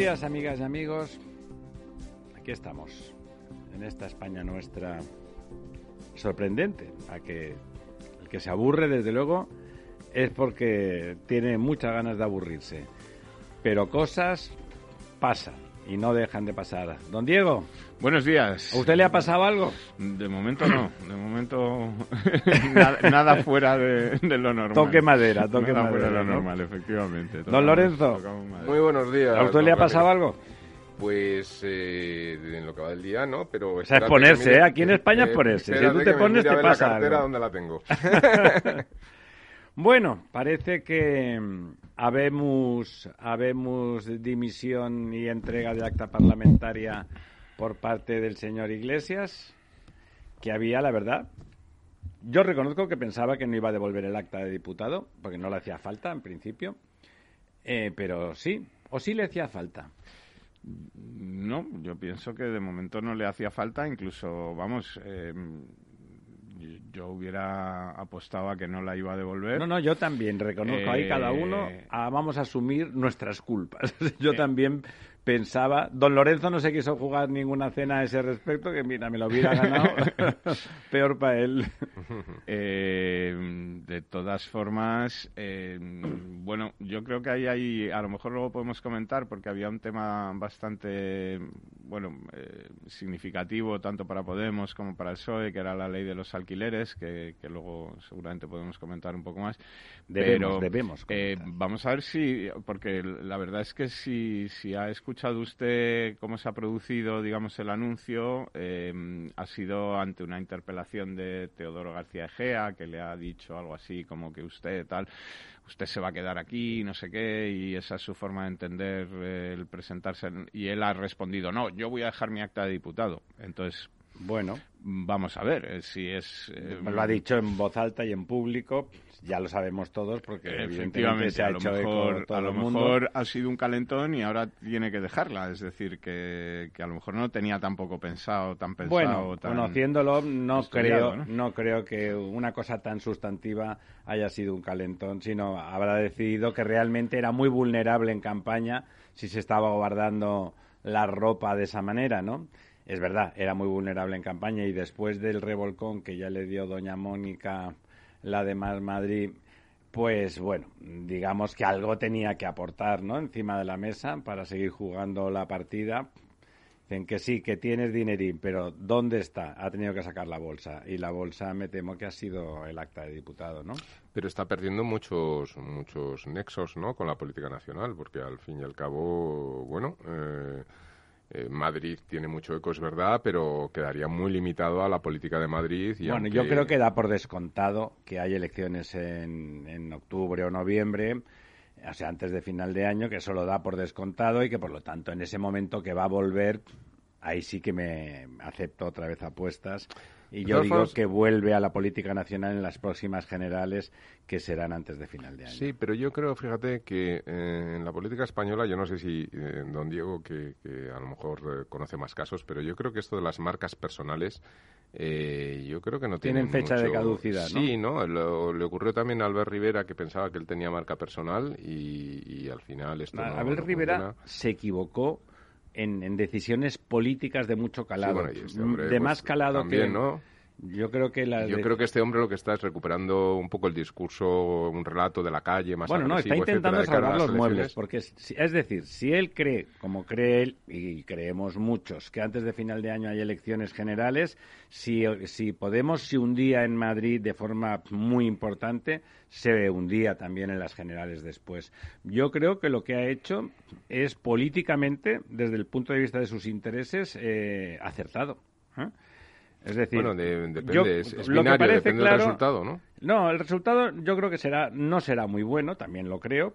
Días, amigas y amigos. Aquí estamos, en esta España nuestra sorprendente, a que el que se aburre, desde luego, es porque tiene muchas ganas de aburrirse. Pero cosas pasan y no dejan de pasar. Don Diego. Buenos días. ¿A usted le ha pasado algo? De momento no. De momento nada, nada, fuera de, de, lo normal. Toque madera, toque nada madera. fuera de lo ¿no? normal, efectivamente. Don Lorenzo. Muy buenos días. ¿A usted le ha pasado algo? Pues eh, en lo que va del día, ¿no? Pero O sea, es ponerse, ¿eh? Aquí en España es ponerse. Si tú te pones, te pasa la cartera algo. donde la tengo. Bueno, parece que habemos, habemos dimisión y entrega de acta parlamentaria por parte del señor Iglesias, que había, la verdad, yo reconozco que pensaba que no iba a devolver el acta de diputado, porque no le hacía falta en principio, Eh, pero sí, o sí le hacía falta. No, yo pienso que de momento no le hacía falta, incluso, vamos, eh, yo hubiera apostado a que no la iba a devolver. No, no, yo también reconozco ahí cada uno Eh, ah, vamos a asumir nuestras culpas. yo también pensaba, don Lorenzo no se quiso jugar ninguna cena a ese respecto, que mira, me lo hubiera ganado, peor para él. Eh, de todas formas, eh, bueno, yo creo que ahí hay, a lo mejor luego podemos comentar, porque había un tema bastante, bueno, eh, significativo tanto para Podemos como para el PSOE, que era la ley de los alquileres, que, que luego seguramente podemos comentar un poco más. Debemos, Pero, debemos vamos a ver si, porque la verdad es que si, si ha escuchado usted cómo se ha producido, digamos, el anuncio, eh, ha sido ante una interpelación de Teodoro García Egea, que le ha dicho algo así como que usted tal, usted se va a quedar aquí, no sé qué, y esa es su forma de entender eh, el presentarse. Y él ha respondido, no, yo voy a dejar mi acta de diputado. Entonces, Bueno, vamos a ver eh, si es... eh, lo ha dicho en voz alta y en público, ya lo sabemos todos porque evidentemente Efectivamente, se ha a lo hecho mejor, todo a lo el mundo. mejor ha sido un calentón y ahora tiene que dejarla. Es decir, que, que a lo mejor no tenía tampoco pensado, tan pensado. Bueno, tan... conociéndolo, no creo, ¿no? ¿no? creo que una cosa tan sustantiva haya sido un calentón, sino habrá decidido que realmente era muy vulnerable en campaña si se estaba guardando la ropa de esa manera, ¿no? Es verdad, era muy vulnerable en campaña y después del revolcón que ya le dio doña Mónica, la de Más Madrid, pues bueno, digamos que algo tenía que aportar, ¿no? Encima de la mesa para seguir jugando la partida. Dicen que sí, que tienes dinerín, pero ¿dónde está? Ha tenido que sacar la bolsa. Y la bolsa me temo que ha sido el acta de diputado, ¿no? Pero está perdiendo muchos muchos nexos, ¿no? Con la política nacional, porque al fin y al cabo, bueno, eh, eh, Madrid tiene mucho eco, es verdad, pero quedaría muy limitado a la política de Madrid. Y bueno, aunque- yo creo que da por descontado que hay elecciones en, en octubre o noviembre, o sea, antes de final de año, que eso lo da por descontado y que por lo tanto en ese momento que va a volver, ahí sí que me acepto otra vez apuestas. Y yo digo formas- que vuelve a la política nacional en las próximas generales, que serán antes de final de año. Sí, pero yo creo, fíjate, que eh, en la política española, yo no sé si eh, don Diego, que, que a lo mejor eh, conoce más casos, pero yo creo que esto de las marcas personales, eh, yo creo que no Tienen tienen fecha de caducidad, ¿no? Sí, ¿no? Lo- le ocurrió también a Albert Rivera, que pensaba que él tenía marca personal y, y al final esto no, no Rivera funciona. se equivocó en, en decisiones políticas de mucho calado. Sí, bueno, este de pues, más calado también, que... ¿no? Yo creo que la Yo de- creo que este hombre lo que está es recuperando un poco el discurso, un relato de la calle más Bueno, no, está intentando etcétera, salvar los muebles, porque si- es decir, si él cree, como cree él, y creemos muchos, que antes de final de año hay elecciones generales, si, si Podemos se hundía en Madrid de forma muy importante, se hundía también en las generales después. Yo creo que lo que ha hecho es políticamente, desde el punto de vista de sus intereses, eh, acertado. ¿eh? Es decir, Bueno, de- depende, yo- es, es lo que binario, parece depende claro- del resultado, ¿no? no, el resultado yo creo que será no será muy bueno, también lo creo,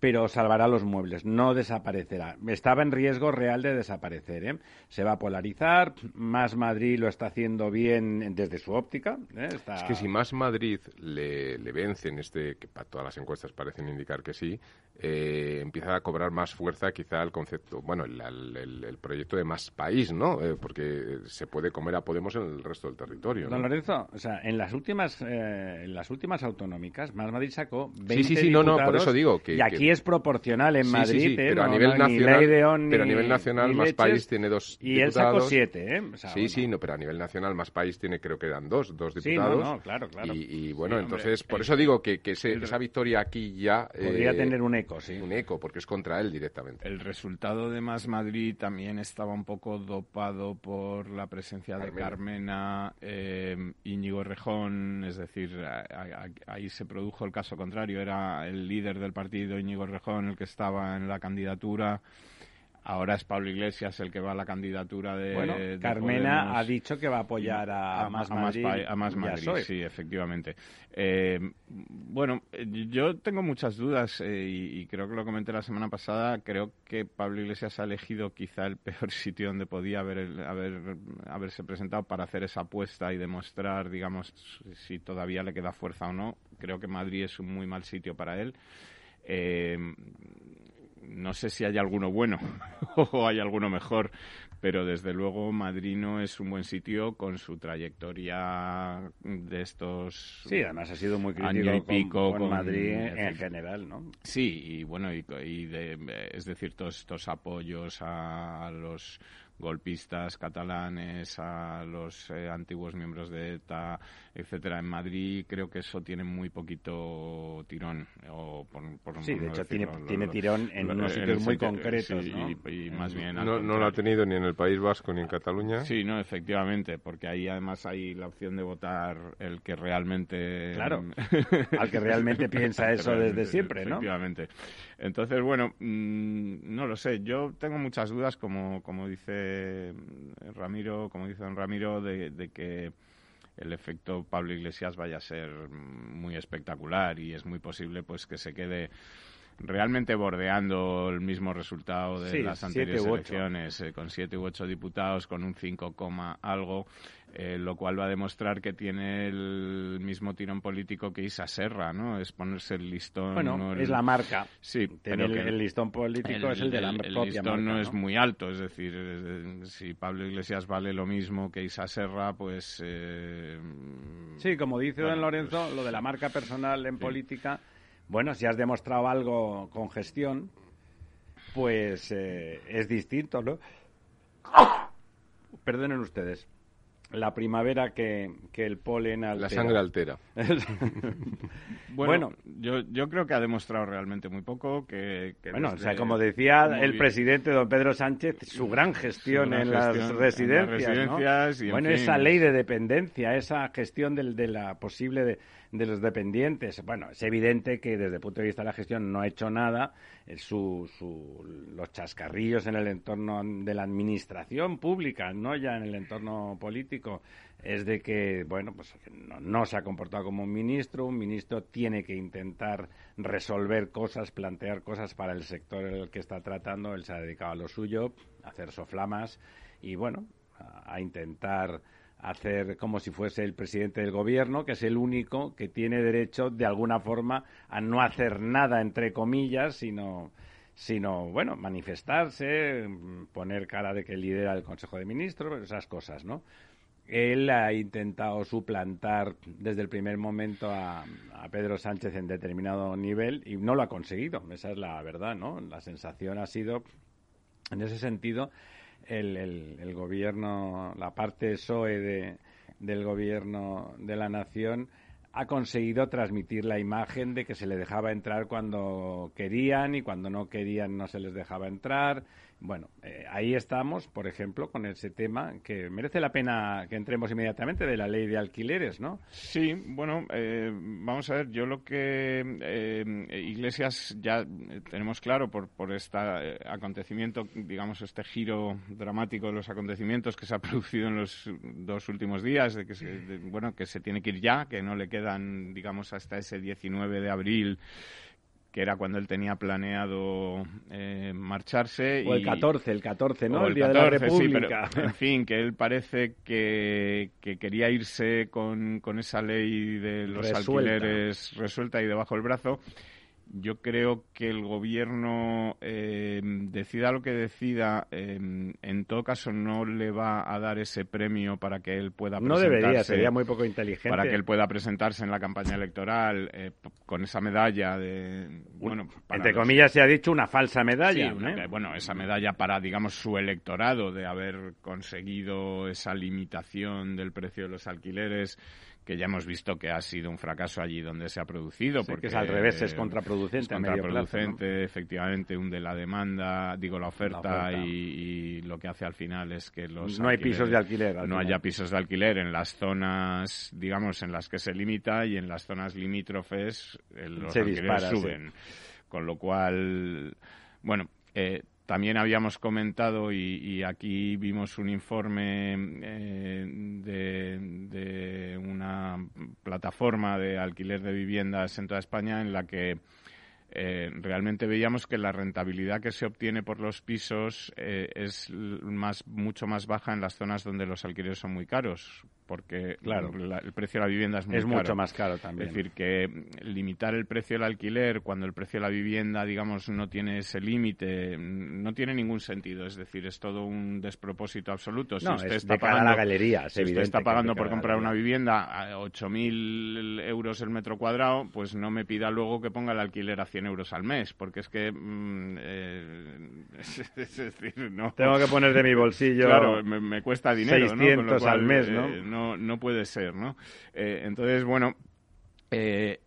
pero salvará los muebles, no desaparecerá. Estaba en riesgo real de desaparecer. ¿eh? Se va a polarizar, más Madrid lo está haciendo bien desde su óptica. ¿eh? Está- Es que si más Madrid le, le vence en este, que para todas las encuestas parecen indicar que sí, eh, empieza a cobrar más fuerza quizá el concepto, bueno, el, el- el proyecto de más país, ¿no? Eh, porque se puede comer a Podemos en el resto del territorio. ¿no? Don Lorenzo, o sea, en las últimas en las últimas autonómicas, Más Madrid sacó 20 Sí, sí, sí, no, no, por eso digo que- y aquí que- es proporcional en Sí, sí, Madrid, sí, ¿eh? pero a No, nivel no, nacional, pero a nivel más leches, país tiene dos y él sacó diputados. siete, ¿eh? O sea, sí, bueno. sí, no, pero a nivel nacional más país tiene, creo que eran dos, dos Sí, diputados. no, no, claro, claro. Y, y bueno, Sí, hombre, entonces, por el- eso digo que, que ese- esa victoria aquí ya... Podría eh, tener un eco, sí. Un eco, porque es contra él directamente. El resultado de Más Madrid también estaba un poco dopado por la presencia de Carmena. Carmena, eh, Íñigo Rejón, es decir, a- a- ahí se produjo el caso contrario, era el líder del partido Íñigo Rejón el que estaba en la candidatura. Ahora es Pablo Iglesias el que va a la candidatura de. Bueno, de Carmena Podemos. ha dicho que va a apoyar a, Más Madrid. pa- a Más a Madrid, sí, efectivamente. Eh, bueno, eh, yo tengo muchas dudas eh, y, y creo que lo comenté la semana pasada. Creo que Pablo Iglesias ha elegido quizá el peor sitio donde podía haber, haber, haberse presentado para hacer esa apuesta y demostrar, digamos, si todavía le queda fuerza o no. Creo que Madrid es un muy mal sitio para él. Eh, no sé si hay alguno bueno o hay alguno mejor, pero desde luego Madrid no es un buen sitio con su trayectoria de estos Sí, además ha sido muy crítico y pico con, con- Madrid en, general, ¿no? Sí, y bueno, y, y de, es decir, todos estos apoyos a los golpistas catalanes, a los eh, antiguos miembros de ETA, etcétera, en Madrid, creo que eso tiene muy poquito tirón. O por, por Sí, de no hecho tiene, lo- tiene lo- tirón en lo- unos sitios muy concretos, sí, ¿no? y, y más bien No, no lo ha tenido ni en el País Vasco ni en Cataluña. Sí, no, efectivamente, porque ahí además hay la opción de votar el que realmente... Claro, al que realmente piensa eso desde siempre, ¿no? Efectivamente. Entonces, bueno, mm, no lo sé. Yo tengo muchas dudas, como, como dice Ramiro, como dice don Ramiro, de, de que el efecto Pablo Iglesias vaya a ser muy espectacular y es muy posible pues que se quede realmente bordeando el mismo resultado de Sí, las anteriores elecciones, eh, con siete u ocho diputados, con un 5, coma algo, eh, lo cual va a demostrar que tiene el mismo tirón político que Isa Serra, ¿no? Es ponerse el listón. Bueno, ¿no? El- es la marca. Sí, pero el, que el listón político es el de la el propia listón marca, no es muy alto, es decir, eh, si Pablo Iglesias vale lo mismo que Isa Serra, pues... eh, Sí, como dice don Lorenzo, pues, lo de la marca personal en sí. política, bueno, si has demostrado algo con gestión, pues eh, es distinto, ¿no? Perdonen ustedes. La primavera que, que el polen altera. La sangre altera. Bueno, Bueno. yo, yo creo que ha demostrado realmente muy poco. Que, que Bueno, o sea, como decía el bien. presidente don Pedro Sánchez, su gran gestión, Su gran en, las gestión en las residencias, y, en Bueno, fin. esa ley de dependencia, esa gestión del- de, la posible de, de los dependientes. Bueno, es evidente que desde el punto de vista de la gestión no ha hecho nada. Eh, Su, su- los chascarrillos en el entorno de la administración pública, no ya en el entorno político, es de que, bueno, pues no, no se ha comportado como un ministro. Un ministro tiene que intentar resolver cosas, plantear cosas para el sector en el que está tratando. Él se ha dedicado a lo suyo, a hacer soflamas y, bueno, a, a intentar hacer como si fuese el presidente del gobierno, que es el único que tiene derecho, de alguna forma, a no hacer nada, entre comillas, sino sino, bueno, manifestarse, poner cara de que lidera el Consejo de Ministros, esas cosas, ¿no? Él ha intentado suplantar desde el primer momento a, Pedro Sánchez en determinado nivel y no lo ha conseguido. Esa es la verdad, ¿no? La sensación ha sido, en ese sentido, el, el- el gobierno, la parte PSOE de, del gobierno de la nación ha conseguido transmitir la imagen de que se le dejaba entrar cuando querían y cuando no querían no se les dejaba entrar bueno, eh, ahí estamos, por ejemplo, con ese tema que merece la pena que entremos inmediatamente de la ley de alquileres, ¿no? Sí, bueno, eh, vamos a ver, yo lo que eh, Iglesias ya tenemos claro por, por este acontecimiento, digamos, este giro dramático de los acontecimientos que se ha producido en los dos últimos días, de que se, bueno, que se tiene que ir ya, que no le quedan, digamos, hasta ese 19 de abril que era cuando él tenía planeado eh, marcharse. O el 14, el 14, ¿no? El, Día de la República. en fin, que él parece que, que quería irse con, con, esa ley de los alquileres resuelta y debajo del brazo yo creo que el gobierno eh, decida lo que decida, eh, en todo caso no le va a dar ese premio para que él pueda presentarse. No debería, sería muy poco inteligente. Para que él pueda presentarse en la campaña electoral eh, con esa medalla de. Bueno, entre comillas se ha dicho una falsa medalla. bueno, esa medalla para, digamos, su electorado de haber conseguido esa limitación del precio de los alquileres que ya hemos visto que ha sido un fracaso allí donde se ha producido. porque es al revés, es contraproducente. Es contraproducente, efectivamente, hunde la demanda, digo la oferta, Y, lo que hace al final es que los... No hay pisos de alquiler. No haya pisos de alquiler en las zonas, digamos, en las que se limita y en las zonas limítrofes eh, los alquileres suben. Con lo cual, bueno, eh, también habíamos comentado y, aquí vimos un informe eh, de, una plataforma de alquiler de viviendas en toda España en la que eh, realmente veíamos que la rentabilidad que se obtiene por los pisos eh, es más, mucho más baja en las zonas donde los alquileres son muy caros porque claro, el precio de la vivienda es, muy es mucho más caro también. Es decir, que limitar el precio del alquiler cuando el precio de la vivienda, digamos, no tiene ese límite, no tiene ningún sentido. Es decir, es todo un despropósito absoluto. Si usted está pagando, la galería, si usted está pagando por comprar una vivienda a 8.000 euros el metro cuadrado, pues no me pida luego que ponga el alquiler a 100 euros al mes, porque es que... Mm, eh, es, decir, no... Tengo que poner de mi bolsillo... Claro, me, cuesta dinero, 600 al mes, ¿no? Eh, no, puede ser, ¿no? Eh, entonces, bueno, eh,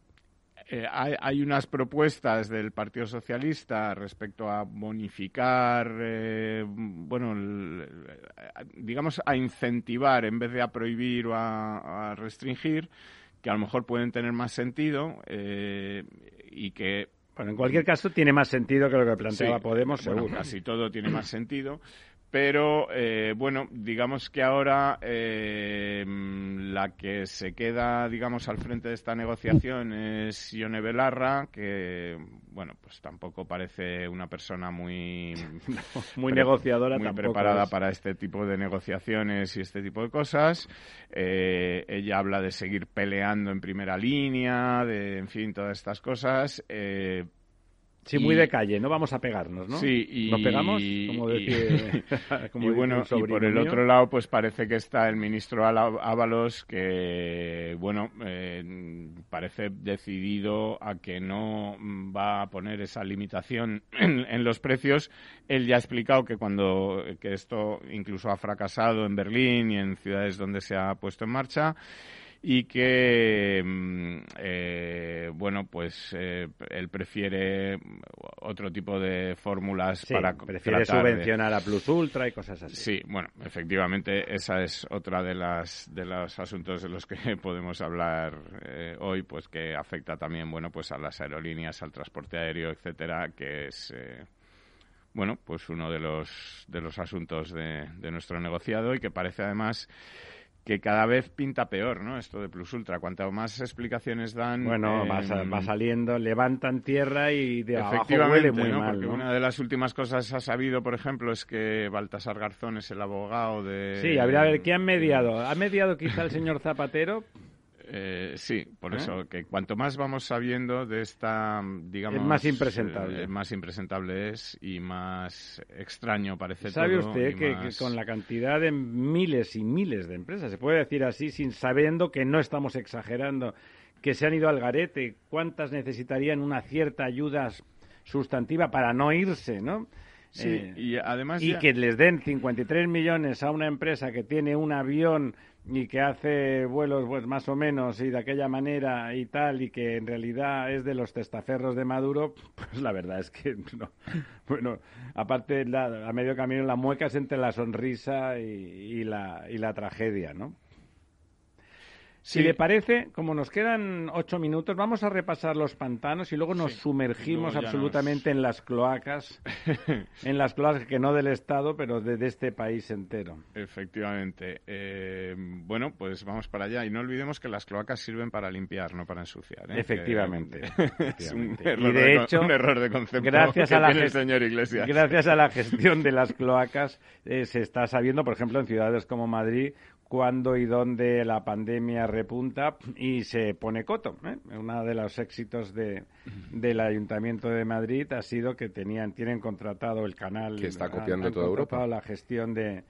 eh, hay, unas propuestas del Partido Socialista respecto a bonificar, bueno, digamos, a incentivar en vez de a prohibir o a, restringir, que a lo mejor pueden tener más sentido y que bueno, en cualquier caso tiene más sentido que lo que planteaba Podemos, seguro. casi todo tiene más sentido. Pero, eh, bueno, digamos que ahora eh, la que se queda, digamos, al frente de esta negociación es Ione Belarra, que, bueno, pues tampoco parece una persona muy... muy negociadora, Muy preparada para este tipo de negociaciones y este tipo de cosas. Eh, ella habla de seguir peleando en primera línea, de, en fin, todas estas cosas. Sí, muy de calle, no vamos a pegarnos, ¿no? Sí, y... ¿Nos pegamos? Como decía, y bueno, y por el otro lado, pues parece que está el ministro Ábalos, que, bueno, eh, parece decidido a que no va a poner esa limitación en, los precios. Él ya ha explicado que cuando que esto incluso ha fracasado en Berlín y en ciudades donde se ha puesto en marcha y que, mm, eh, bueno, pues eh, él prefiere otro tipo de fórmulas para prefiere subvencionar a Plus Ultra y cosas así. Sí, bueno, efectivamente esa es otra de las de los asuntos de los que podemos hablar eh, hoy, pues que afecta también, bueno, pues a las aerolíneas, al transporte aéreo, etcétera, que es bueno, pues uno de los de los asuntos de, de nuestro negociado y que parece además que cada vez pinta peor, ¿no? Esto de Plus Ultra. Cuanto más explicaciones dan... Bueno, va, saliendo, levantan tierra y de abajo huele muy mal, Porque una de las últimas cosas ha sabido, por ejemplo, es que Baltasar Garzón es el abogado de... Sí, a ver, a ver, ¿qué han mediado? ¿Ha mediado quizá el señor Zapatero? Eh, sí, por ¿Eh? eso que cuanto más vamos sabiendo de esta, digamos, es más impresentable, eh, más impresentable es y más extraño parece ¿Sabe usted que, con la cantidad de miles y miles de empresas, se puede decir así, sin sabiendo que no estamos exagerando, que se han ido al garete, cuántas necesitarían una cierta ayuda sustantiva para no irse, ¿no? Sí, Eh, y además y ya- que les den 53 millones a una empresa que tiene un avión y que hace vuelos pues más o menos y de aquella manera y tal y que en realidad es de los testaferros de Maduro, pues la verdad es que no. Bueno, aparte a medio camino la mueca es entre la sonrisa y, y la, y la tragedia, ¿no? Si Sí. le parece, como nos quedan ocho minutos, vamos a repasar los pantanos y luego nos Sí. sumergimos Luego absolutamente en las cloacas, en las cloacas que no del Estado, pero de, de este país entero. Efectivamente. Eh, bueno, pues vamos para allá. Y no olvidemos que las cloacas sirven para limpiar, no para ensuciar. ¿eh? Efectivamente, es un error, Y de de, hecho, un error de concepto gracias que a la tiene el señor Iglesias. Gracias a la gestión de las cloacas eh, se está sabiendo, por ejemplo, en ciudades como Madrid, cuándo y dónde la pandemia repunta y se pone coto. ¿eh? Uno de los éxitos de, del Ayuntamiento de Madrid ha sido que tenían tienen contratado el canal. Que está copiando han toda Europa. la gestión de,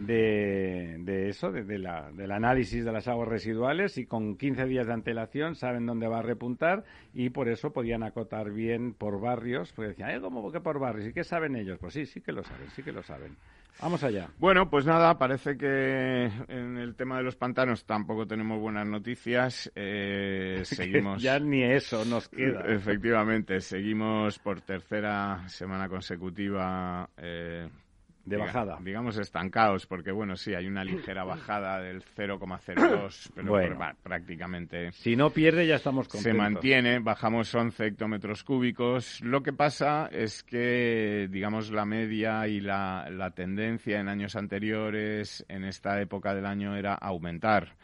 de, de eso, de, de la, del análisis de las aguas residuales y con 15 días de antelación saben dónde va a repuntar y por eso podían acotar bien por barrios, porque decían, ¿eh, ¿cómo que por barrios? ¿Y qué saben ellos? Pues sí, sí que lo saben, sí que lo saben. Vamos allá. Bueno, pues nada, parece que en el tema de los pantanos tampoco tenemos buenas noticias. Eh, seguimos. ya ni eso nos queda. Efectivamente, seguimos por tercera semana consecutiva. eh, De bajada. digamos estancados, porque bueno, sí, hay una ligera bajada del 0,02, pero Bueno. pr- prácticamente Si no pierde, ya estamos contentos. se mantiene, bajamos 11 hectómetros cúbicos. Lo que pasa es que, digamos, la media y la, la tendencia en años anteriores, en esta época del año, era aumentar.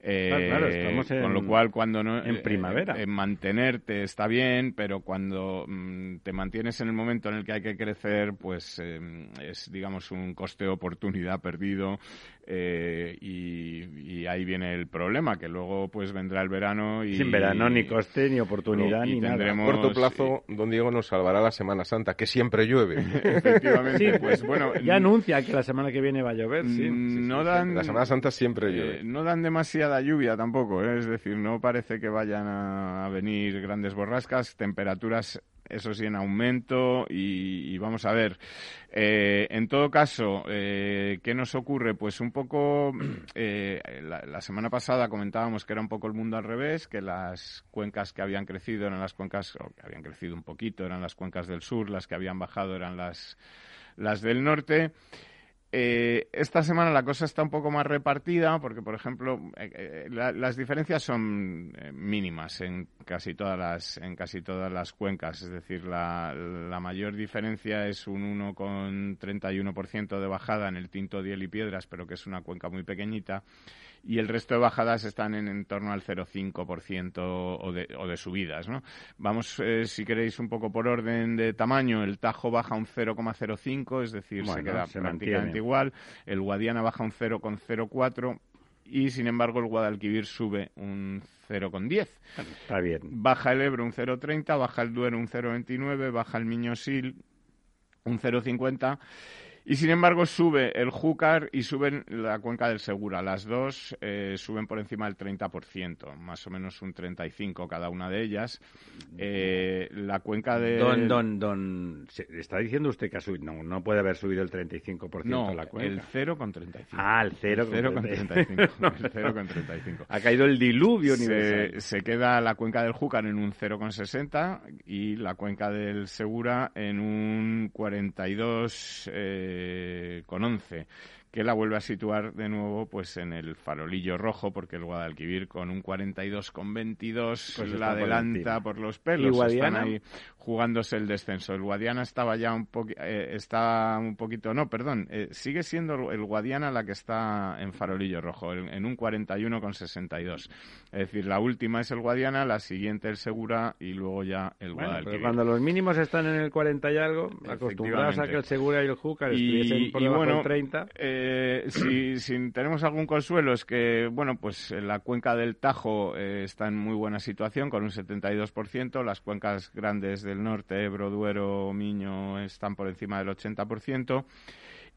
Eh, Claro, claro, estamos en- con lo cual, cuando no. en eh, primavera. eh, mantenerte está bien, pero cuando mm, te mantienes en el momento en el que hay que crecer, pues eh, es, digamos, un coste de oportunidad perdido. Eh, y, y ahí viene el problema, que luego pues vendrá el verano y... Sin verano, ni coste, ni oportunidad, y ni nada. A corto plazo, don Diego nos salvará la Semana Santa, que siempre llueve. Efectivamente, Sí, pues bueno... Ya anuncia que la semana que viene va a llover, sí. no sí. dan... La Semana Santa siempre llueve. Eh, no dan demasiada lluvia tampoco, ¿eh? es decir, no parece que vayan a, a venir grandes borrascas, temperaturas, eso sí, en aumento y, vamos a ver. Eh, en todo caso, eh, ¿qué nos ocurre? Pues un poco, eh, la, la semana pasada comentábamos que era un poco el mundo al revés, que las cuencas que habían crecido eran las cuencas, o que habían crecido un poquito, eran las cuencas del sur, las que habían bajado eran las, las del norte. Eh, esta semana la cosa está un poco más repartida porque, por ejemplo, eh, eh, la- las diferencias son eh, mínimas en casi todas las en casi todas las cuencas. Es decir, la, la mayor diferencia es un 1,31% de bajada en el Tinto, Diel y Piedras, pero que es una cuenca muy pequeñita. Y el resto de bajadas están en, en torno al 0,5% o de, o de subidas, ¿no? Vamos, eh, si queréis, un poco por orden de tamaño. El Tajo baja un 0,05, es decir, se Bueno, queda se prácticamente mantiene. igual. El Guadiana baja un 0,04 y, sin embargo, el Guadalquivir sube un 0,10. Está bien. Baja el Ebro un 0,30, baja el Duero un 0,29, baja el Miñosil un 0,50 y sin embargo sube el Júcar y suben la cuenca del Segura. Las dos eh, suben por encima del 30%, más o menos un 35% cada una de ellas. Eh, la cuenca de... Don, don, don, ¿se- ¿está diciendo usted que ha subido? No, no puede haber subido el 35% No, la cuenca. el 0,35. Ah, el cero El con 0,35. No, El 0,35. Ha caído el diluvio universal. Se, se queda la cuenca del Júcar en un 0,60 y la cuenca del Segura en un 42 eh, con 11 que la vuelve a situar de nuevo pues en el farolillo rojo porque el Guadalquivir con un 42 con 22 Pues la adelanta por los ¿Y pelos Guadiana? están ahí jugándose el descenso. El Guadiana estaba ya un poquito está un poquito no perdón eh, sigue siendo el Guadiana la que está en farolillo rojo en, en un 41 con 62 es decir la última es el Guadiana la siguiente el Segura y luego ya el Bueno, pero Guadalquivir. cuando los mínimos están en el 40 y algo, acostumbrados a que el Segura y el Júcar estuviesen por debajo del 30. eh, si, si tenemos algún consuelo es que, bueno, pues eh, la cuenca del Tajo eh, está en muy buena situación con un 72%, las cuencas grandes del norte, Ebro, Duero, Miño, están por encima del 80%.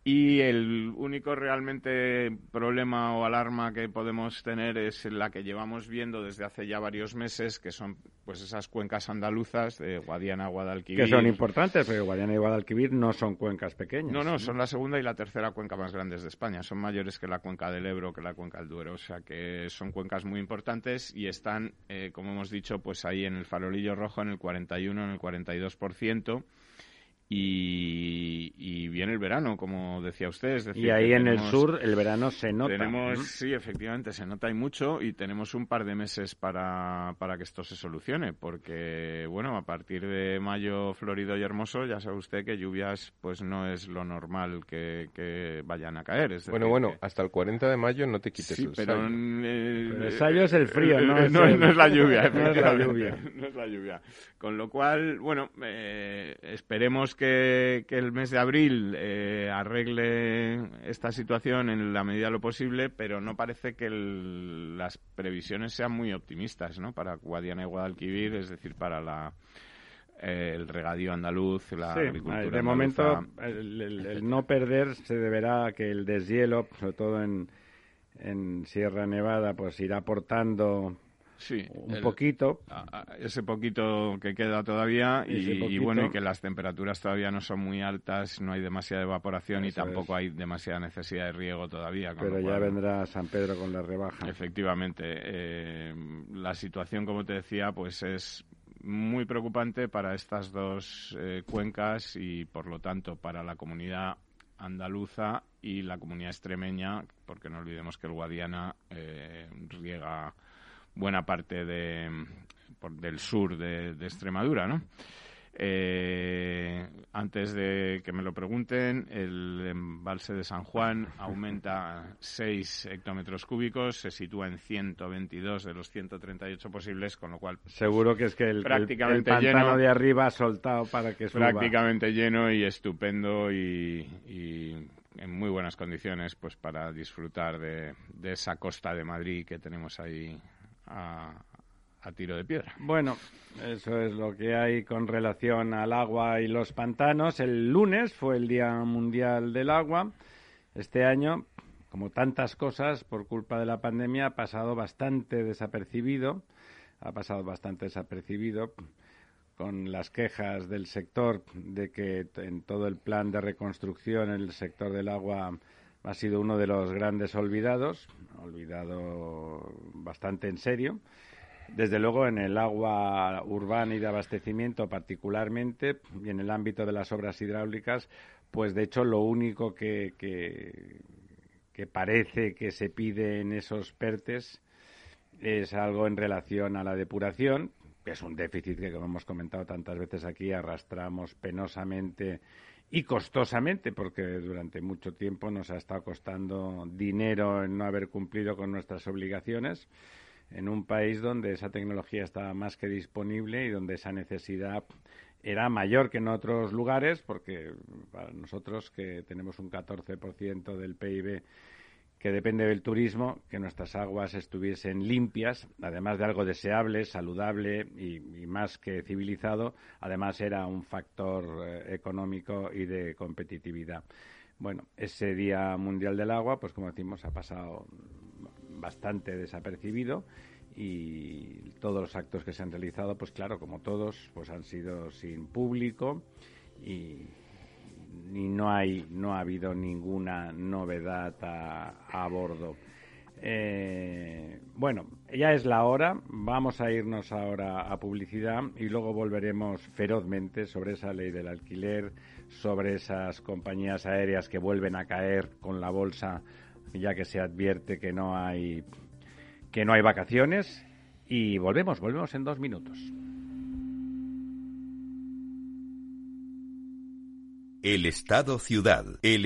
Y el único realmente problema o alarma que podemos tener es la que llevamos viendo desde hace ya varios meses, que son pues esas cuencas andaluzas de Guadiana, Guadalquivir. Que son importantes, pero Guadiana y Guadalquivir no son cuencas pequeñas. No, no, son la segunda y la tercera cuenca más grandes de España. Son mayores que la cuenca del Ebro, que la cuenca del Duero. O sea que son cuencas muy importantes y están, eh, como hemos dicho, pues ahí en el farolillo rojo en el 41, en el 42%. Y, viene el verano, como decía usted. y ahí en el sur el verano se nota. Tenemos, Sí, efectivamente, se nota y mucho y tenemos un par de meses para, para que esto se solucione, porque, bueno, a partir de mayo florido y hermoso, ya sabe usted que lluvias pues no es lo normal que, que vayan a caer. bueno, bueno, hasta el 40 de mayo no te quites sí, el pero, eh, el sayo es el frío, no, es, no, es la lluvia, no es la lluvia. no es la lluvia. Con lo cual, bueno, eh, esperemos que, el mes de abril eh, arregle esta situación en la medida de lo posible, pero no parece que las previsiones sean muy optimistas, ¿no? Para Guadiana y Guadalquivir, es decir, para la eh, el regadío andaluz, la agricultura. De momento, el, no perder se deberá a que el deshielo, sobre todo en, en Sierra Nevada, pues irá aportando Sí, un poquito. ese poquito que queda todavía y, bueno, y que las temperaturas todavía no son muy altas, no hay demasiada evaporación y tampoco hay demasiada necesidad de riego todavía. Pero ya vendrá San Pedro con la rebaja. Efectivamente. Eh, la situación, como te decía, pues es muy preocupante para estas dos eh, cuencas y, por lo tanto, para la comunidad andaluza y la comunidad extremeña, porque no olvidemos que el Guadiana eh, riega buena parte de, del sur de, Extremadura, ¿no? Eh, antes de que me lo pregunten, el embalse de San Juan aumenta 6 hectómetros cúbicos, se sitúa en 122 de los 138 posibles, con lo cual... Seguro que es que el, prácticamente el, lleno, de arriba ha soltado para que suba. Prácticamente lleno y estupendo y, y en muy buenas condiciones pues para disfrutar de, de esa costa de Madrid que tenemos ahí a, tiro de piedra. Bueno, eso es lo que hay con relación al agua y los pantanos. El lunes fue el Día Mundial del Agua. Este año, como tantas cosas, por culpa de la pandemia, ha pasado bastante desapercibido. Ha pasado bastante desapercibido con las quejas del sector de que en todo el plan de reconstrucción el sector del agua ha sido uno de los grandes olvidados, olvidado bastante en serio. Desde luego en el agua urbana y de abastecimiento particularmente y en el ámbito de las obras hidráulicas, pues de hecho lo único que, que, parece que se pide en esos PERTES es algo en relación a la depuración, que es un déficit que, como hemos comentado tantas veces aquí, arrastramos penosamente y costosamente, porque durante mucho tiempo nos ha estado costando dinero en no haber cumplido con nuestras obligaciones, en un país donde esa tecnología estaba más que disponible y donde esa necesidad era mayor que en otros lugares, porque para nosotros que tenemos un 14% del PIB que depende del turismo, que nuestras aguas estuviesen limpias, además de algo deseable, saludable y, más que civilizado, además era un factor eh, económico y de competitividad. Bueno, ese Día Mundial del Agua, pues como decimos, ha pasado bastante desapercibido y todos los actos que se han realizado, pues claro, como todos, pues han sido sin público y, y no hay no ha habido ninguna novedad a, bordo. Eh, bueno, ya es la hora. Vamos a irnos ahora a publicidad y luego volveremos ferozmente sobre esa ley del alquiler, sobre esas compañías aéreas que vuelven a caer con la bolsa, ya que se advierte que no hay que no hay vacaciones. Y volvemos, volvemos en dos minutos. El Estado Ciudad. El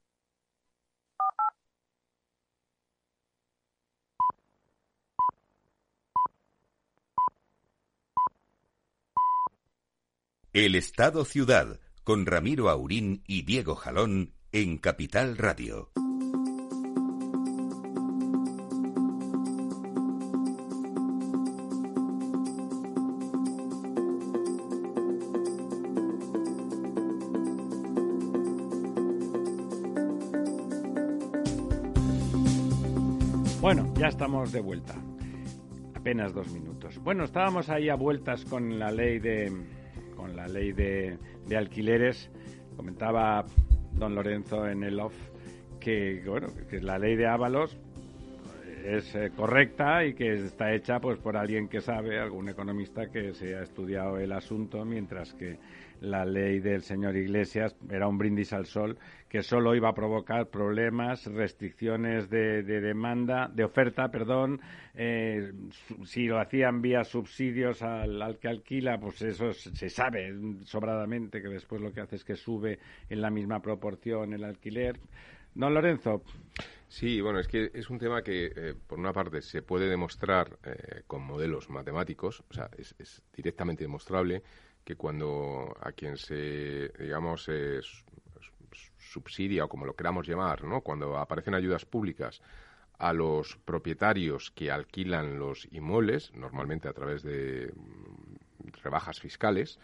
El Estado Ciudad con Ramiro Aurín y Diego Jalón en Capital Radio. Bueno, ya estamos de vuelta. Apenas dos minutos. Bueno, estábamos ahí a vueltas con la ley de, con la ley de, de alquileres. Comentaba don Lorenzo en el off que, bueno, que la ley de Ábalos es eh, correcta y que está hecha pues por alguien que sabe, algún economista que se ha estudiado el asunto, mientras que la ley del señor Iglesias era un brindis al sol que solo iba a provocar problemas, restricciones de, demanda, de oferta, perdón. Eh, si lo hacían vía subsidios al, que alquila, pues eso se sabe sobradamente que después lo que hace es que sube en la misma proporción el alquiler. Don Lorenzo. Sí, bueno, es que es un tema que, eh, por una parte, se puede demostrar eh, con modelos matemáticos, o sea, es, directamente demostrable que cuando a quien se, digamos, subsidia o como lo queramos llamar, ¿no? Cuando aparecen ayudas públicas a los propietarios que alquilan los inmuebles, normalmente a través de mm, rebajas fiscales,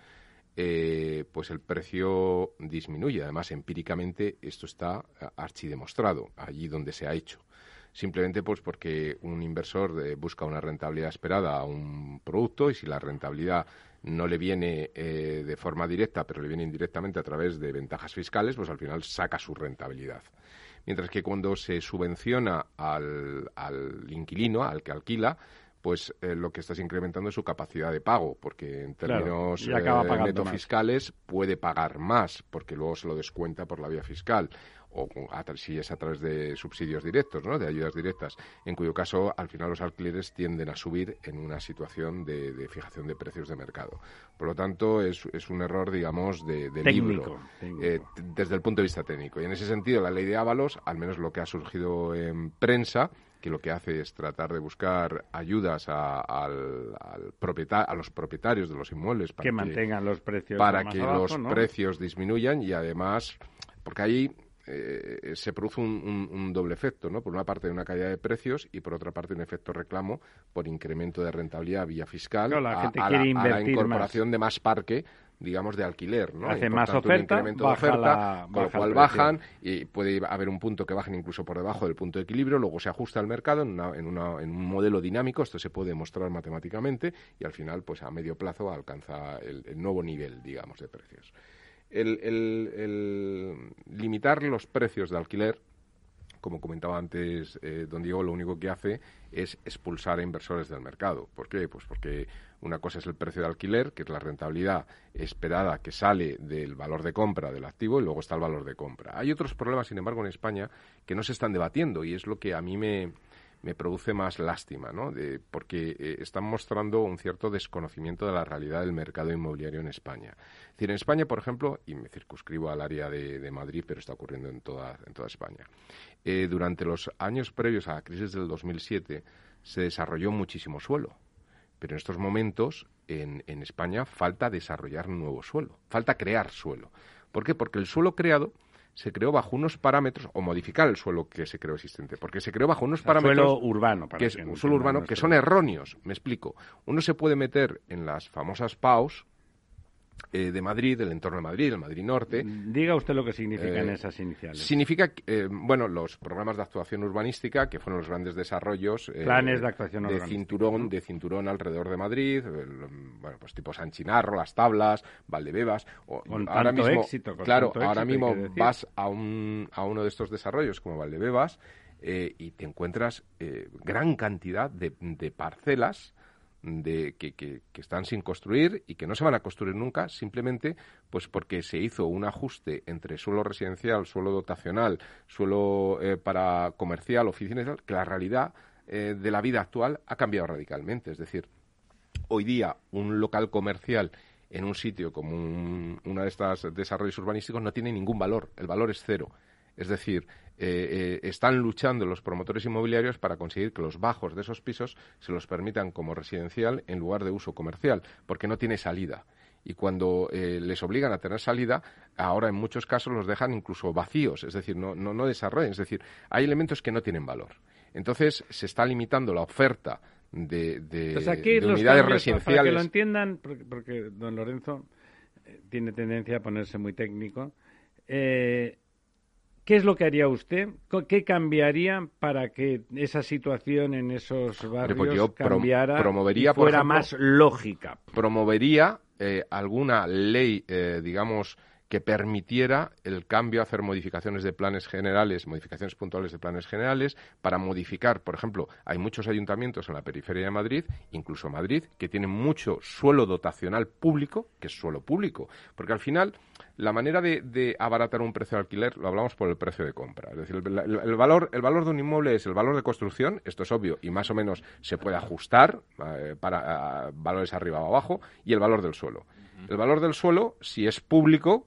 eh, pues el precio disminuye. Además, empíricamente esto está archidemostrado allí donde se ha hecho. Simplemente pues porque un inversor eh, busca una rentabilidad esperada a un producto y si la rentabilidad no le viene eh, de forma directa, pero le viene indirectamente a través de ventajas fiscales, pues al final saca su rentabilidad. Mientras que cuando se subvenciona al, inquilino, al que alquila, pues eh, lo que estás incrementando es su capacidad de pago, porque en términos eh, fiscales puede pagar más, porque luego se lo descuenta por la vía fiscal o si es a través de subsidios directos, ¿no? de ayudas directas, en cuyo caso al final los alquileres tienden a subir en una situación de, fijación de precios de mercado. Por lo tanto, es, un error, digamos, de, libro eh, desde el punto de vista técnico. Y en ese sentido, la ley de Ábalos, al menos lo que ha surgido en prensa, que lo que hace es tratar de buscar ayudas a, al, a los propietarios de los inmuebles para que, mantengan los precios para que los precios disminuyan y además porque ahí eh, se produce un, doble efecto, ¿no? Por una parte una caída de precios y por otra parte un efecto reclamo por incremento de rentabilidad vía fiscal a, la, incorporación de más parque digamos, de alquiler, ¿no? Hace más oferta, de oferta, con lo cual bajan y puede haber un punto que bajen incluso por debajo del punto de equilibrio, luego se ajusta al mercado en, en, un modelo dinámico, esto se puede demostrar matemáticamente y al final, pues a medio plazo alcanza el nuevo nivel, digamos, de precios el, limitar los precios de alquiler, como comentaba antes eh, don Diego, lo único que hace es expulsar a inversores del mercado. ¿Por qué? Pues porque una cosa es el precio de alquiler, que es la rentabilidad esperada que sale del valor de compra del activo, y luego está el valor de compra. Hay otros problemas, sin embargo, en España que no se están debatiendo y es lo que a mí me, produce más lástima, ¿no? De, porque eh, están mostrando un cierto desconocimiento de la realidad del mercado inmobiliario en España. Es decir, en España, por ejemplo, y me circunscribo al área de, Madrid, pero está ocurriendo en toda, en toda España, eh, durante los años previos a la crisis del 2007 se desarrolló muchísimo suelo. Pero en estos momentos, en, en España, falta desarrollar nuevo suelo, falta crear suelo. ¿Por qué? Porque el suelo creado se creó bajo unos parámetros, o modificar el suelo que se creó existente, porque se creó bajo unos parámetros... Suelo urbano, para que es un suelo urbano, que son erróneos, me explico. Uno se puede meter en las famosas PAUs, eh, de Madrid, del entorno de Madrid, el Madrid Norte. Diga usted lo que significan Eh, esas iniciales. Significa, eh, bueno, los programas de actuación urbanística, que fueron los grandes desarrollos. eh, Planes de actuación De urbanística, cinturón, de cinturón alrededor de Madrid, el, bueno, pues tipo San Chinarro, Las Tablas, Valdebebas. O, Con ahora tanto mismo, éxito, con claro, tanto ahora éxito, mismo vas a, un, a uno de estos desarrollos como Valdebebas eh, y te encuentras eh, gran cantidad de, de parcelas de, que, que- están sin construir y que no se van a construir nunca simplemente pues porque se hizo un ajuste entre suelo residencial, suelo dotacional, suelo eh, para comercial, oficinas, que la realidad eh, de la vida actual ha cambiado radicalmente. Es decir, hoy día un local comercial en un sitio como un, uno de estos desarrollos urbanísticos no tiene ningún valor, el valor es cero. Es decir, eh, eh, están luchando los promotores inmobiliarios para conseguir que los bajos de esos pisos se los permitan como residencial en lugar de uso comercial, porque no tiene salida. Y cuando eh, les obligan a tener salida, ahora en muchos casos los dejan incluso vacíos, es decir, no, no, no desarrollan. Es decir, hay elementos que no tienen valor. Entonces, se está limitando la oferta de, de, Entonces aquí de los unidades cambios, Para que lo residenciales. entiendan, porque, porque don Lorenzo eh, tiene tendencia a ponerse muy técnico, eh, ¿qué es lo que haría usted? ¿Qué cambiaría para que esa situación en esos barrios pues yo cambiara promovería, y por fuera ejemplo, más lógica? promovería eh, alguna ley, eh, digamos, que permitiera el cambio, hacer modificaciones de planes generales, modificaciones puntuales de planes generales, para modificar, por ejemplo, hay muchos ayuntamientos en la periferia de Madrid, incluso Madrid, que tienen mucho suelo dotacional público, que es suelo público, porque al final la manera de, de abaratar un precio de alquiler lo hablamos por el precio de compra. Es decir, el, el- el valor, el valor de un inmueble es el valor de construcción, esto es obvio, y más o menos se puede ajustar eh, para a valores arriba o abajo, y el valor del suelo. El valor del suelo, si es público,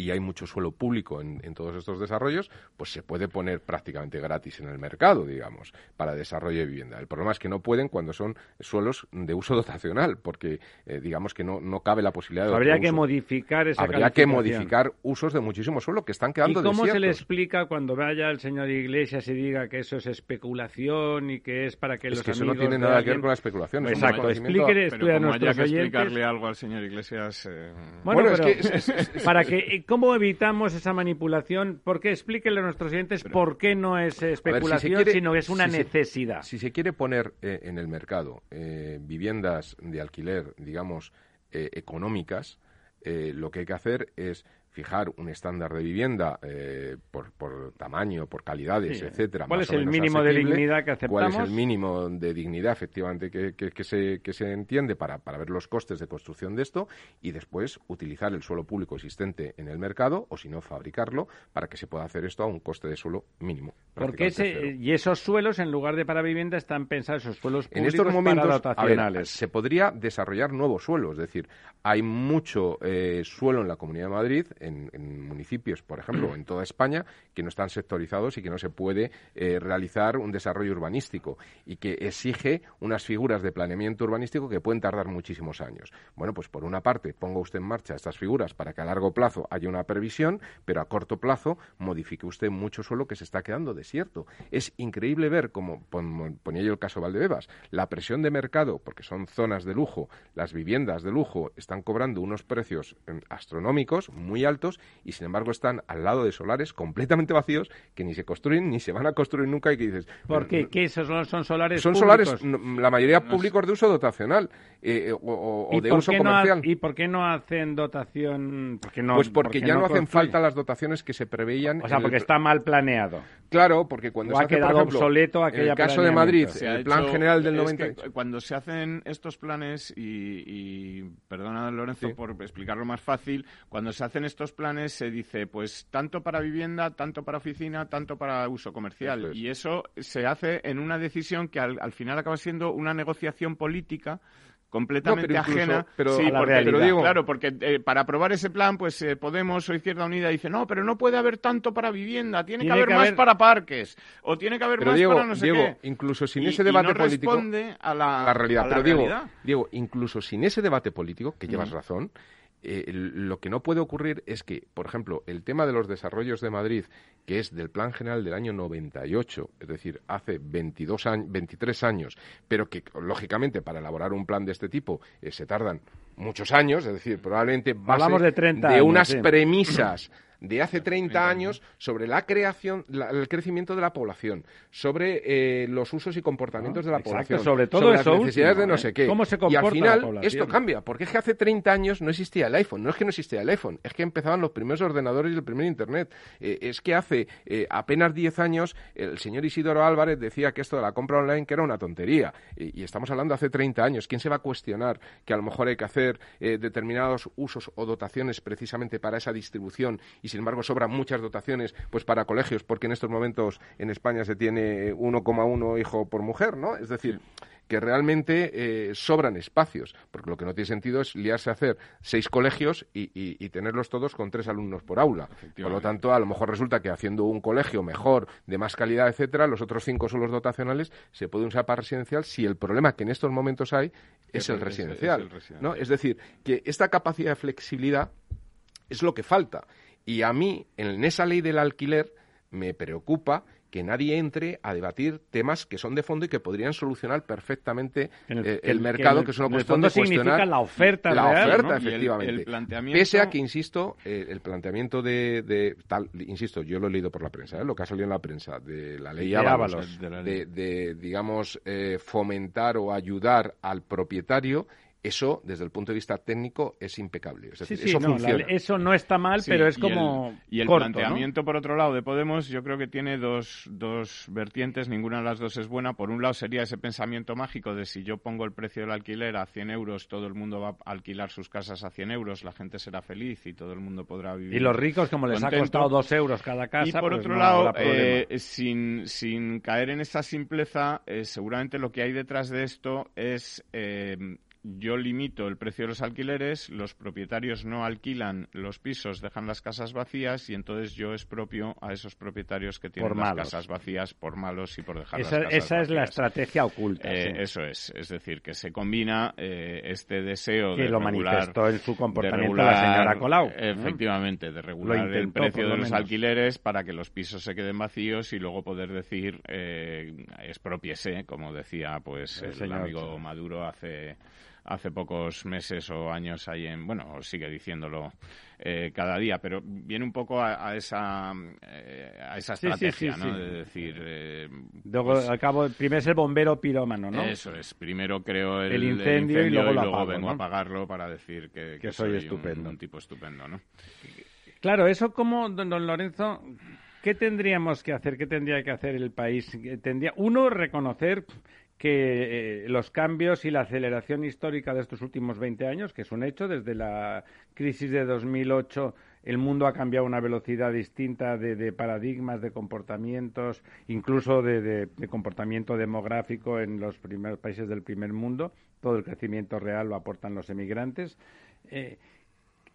y hay mucho suelo público en, en todos estos desarrollos, pues se puede poner prácticamente gratis en el mercado, digamos, para desarrollo de vivienda. El problema es que no pueden cuando son suelos de uso dotacional, porque eh, digamos que no, no cabe la posibilidad de Habría otro que uso. modificar esa Habría que modificar usos de muchísimo suelo que están ¿Y quedando cómo se le explica cuando vaya el señor Iglesias y diga que eso es especulación y que es para que Es los que eso no amigos tiene nada que ver con la especulación. es un Exacto, explíquele esto a haya nuestros que oyentes. explicarle algo al señor Iglesias... eh, Bueno, pero es- para que cómo evitamos esa manipulación, ¿por qué explíquele a nuestros oyentes por qué no es especulación, quiere- sino es una si se- necesidad? Si se quiere poner eh, en el mercado eh, viviendas de alquiler, digamos, eh, económicas, lo que hay que hacer es fijar un estándar de vivienda eh, por, por tamaño, por calidades, Sí. etcétera. ¿Cuál más es o el menos mínimo de dignidad que ¿Cuál es aceptamos? el mínimo de dignidad, efectivamente, que, que- que se, que se entiende para, para ver los costes de construcción de esto y después utilizar el suelo público existente en el mercado o, si no, fabricarlo para que se pueda hacer esto a un coste de suelo mínimo. Porque ese, y esos suelos, en lugar de para vivienda, están pensados esos suelos En públicos estos momentos, para ver, se podría desarrollar nuevos suelos, es decir, hay mucho eh, suelo en la Comunidad de Madrid, en, en municipios, por ejemplo, en toda España, que no están sectorizados y que no se puede eh, realizar un desarrollo urbanístico y que exige unas figuras de planeamiento urbanístico que pueden tardar muchísimos años. Bueno, pues por una parte, ponga usted en marcha estas figuras para que a largo plazo haya una previsión, pero a corto plazo modifique usted mucho suelo que se está quedando desierto. Es increíble ver, como pon- ponía yo el caso de Valdebebas, la presión de mercado, porque son zonas de lujo, las viviendas de lujo están cobrando unos precios em, astronómicos, muy altos, y sin embargo están al lado de solares completamente vacíos que ni se construyen ni se van a construir nunca y que dices... ¿Por qué? "Mm, ¿Qué esos son, son solares Son públicos? solares, la mayoría públicos de uso dotacional eh, o, o- o ¿Y de por uso qué no ha- comercial. ¿Y por qué no hacen dotación? ¿Por no- pues por porque qué ya no, hacen construyen? falta las dotaciones que se preveían. O sea, en el porque pl- está mal planeado. Claro, porque cuando O se ha hace, por quedado ejemplo, obsoleto en aquella el caso de Madrid, el plan hecho- general del es 90... que cuando se hacen estos planes, y, y perdona Lorenzo Sí. por explicarlo más fácil, cuando se hacen estos planes se dice, pues tanto para vivienda, tanto para oficina, tanto para uso comercial. Eso es. Y eso se hace en una decisión que al, al final acaba siendo una negociación política completamente No, pero incluso- ajena pero- Sí, A la porque, realidad. pero digo, claro porque eh, para aprobar ese plan pues eh, Podemos o Izquierda Unida dice no pero no puede haber tanto para vivienda tiene, Tiene que haber que más haber- para parques o tiene que haber Pero más Diego, para no sé Diego, qué incluso sin Y- ese y debate no político... responde a la, la realidad. a la Pero Diego, realidad. Diego, incluso sin ese debate político, que llevas razón, eh, lo que no puede ocurrir es que, por ejemplo, el tema de los desarrollos de Madrid, que es del Plan General del año 98, es decir, hace 22 años, 23 años, pero que, lógicamente, para elaborar un plan de este tipo eh, se tardan muchos años, es decir, probablemente Hablamos de, 30 de unas premisas de hace 30 años sobre la creación, el crecimiento de la población, sobre eh, los usos y comportamientos de la población, sobre todo las necesidades de no ¿eh? sé qué. ¿Cómo se y al final la esto cambia, porque es que hace 30 años no existía el iPhone, no es que no existía el iPhone, es que empezaban los primeros ordenadores y el primer Internet. Eh, es que hace apenas 10 años el señor Isidoro Álvarez decía que esto de la compra online que era una tontería. Y, estamos hablando hace 30 años. ¿Quién se va a cuestionar que a lo mejor hay que hacer determinados usos o dotaciones precisamente para esa distribución y sin embargo sobran muchas dotaciones pues para colegios, porque en estos momentos en España se tiene 1,1 hijo por mujer, ¿no? Es decir, que realmente eh, sobran espacios, porque lo que no tiene sentido es liarse a hacer seis colegios y, tenerlos todos con tres alumnos por aula. Por lo tanto, a lo mejor resulta que haciendo un colegio mejor, de más calidad, etcétera, los otros cinco son los dotacionales, se puede usar para residencial si el problema que en estos momentos hay es, el, residencial, ¿no? Es decir, que esta capacidad de flexibilidad es lo que falta. Y a mí, en esa ley del alquiler, me preocupa que nadie entre a debatir temas que son de fondo y que podrían solucionar perfectamente el, eh, mercado, que, es una cuestión de cuestionar la oferta la oferta, efectivamente. Pese a que, insisto, eh, el planteamiento de, tal, insisto, yo lo he leído por la prensa, ¿eh? lo que ha salido en la prensa de la ley Ábalos, de, digamos, fomentar o ayudar al propietario eso, desde el punto de vista técnico, es impecable. eso funciona. eso no está mal, pero es como. Y el, planteamiento, por otro lado, de Podemos, yo creo que tiene dos, dos vertientes, ninguna de las dos es buena. Por un lado, sería ese pensamiento mágico de si yo pongo el precio del alquiler a 100 euros, todo el mundo va a alquilar sus casas a 100 euros, la gente será feliz y todo el mundo podrá vivir. Y los ricos, como les ha costado dos euros cada casa. Y por pues otro lado, eh, sin, sin caer en esa simpleza, eh, seguramente lo que hay detrás de esto es. Eh, yo limito el precio de los alquileres, los propietarios no alquilan los pisos, dejan las casas vacías y entonces yo expropio a esos propietarios que tienen las casas vacías por malos y por dejar esa, las casas Esa es la estrategia oculta. Eh, eso es, es decir, que se combina eh, este deseo que de lo manifestó en su comportamiento la señora Colau. Efectivamente, de regular el precio de los alquileres para que los pisos se queden vacíos y luego poder decir eh, expropiese, como decía pues el, el amigo Maduro hace hace pocos meses o años ahí en, bueno, sigue diciéndolo eh, cada día, pero viene un poco a, esa eh, a esa estrategia, ¿no? De decir, eh, luego pues al cabo primero es el bombero pirómano, ¿no? Eso es, primero creo el, incendio, y luego, vengo a apagarlo para decir que, que, soy, estupendo, un, tipo estupendo, ¿no? Claro, eso como don, Lorenzo, ¿qué tendríamos que hacer? ¿Qué tendría que hacer el país? Tendría uno reconocer que eh, los cambios y la aceleración histórica de estos últimos 20 años, que es un hecho, desde la crisis de 2008 el mundo ha cambiado a una velocidad distinta de, paradigmas, de comportamientos, incluso de, comportamiento demográfico en los primeros países del primer mundo. Todo el crecimiento real lo aportan los emigrantes. Eh,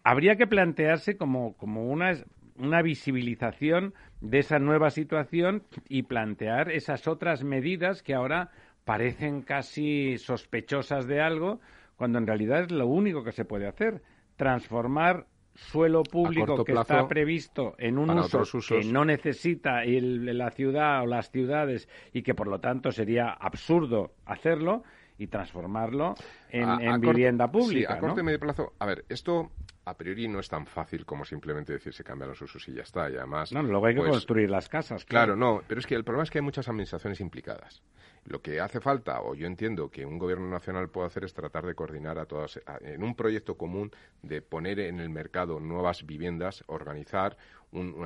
habría que plantearse como, como una, una visibilización de esa nueva situación y plantear esas otras medidas que ahora parecen casi sospechosas de algo, cuando en realidad es lo único que se puede hacer, transformar suelo público que está previsto en un uso que no necesita la ciudad o las ciudades y que por lo tanto sería absurdo hacerlo y transformarlo en, vivienda pública. Sí, a corto y medio plazo. A ver, esto a priori no es tan fácil como simplemente decir se cambian los usos y ya está. Y además. No, luego hay que pues, construir las casas. Claro. no, pero es que el problema es que hay muchas administraciones implicadas. Lo que hace falta, o yo entiendo que un gobierno nacional puede hacer, es tratar de coordinar a todas, en un proyecto común, de poner en el mercado nuevas viviendas, organizar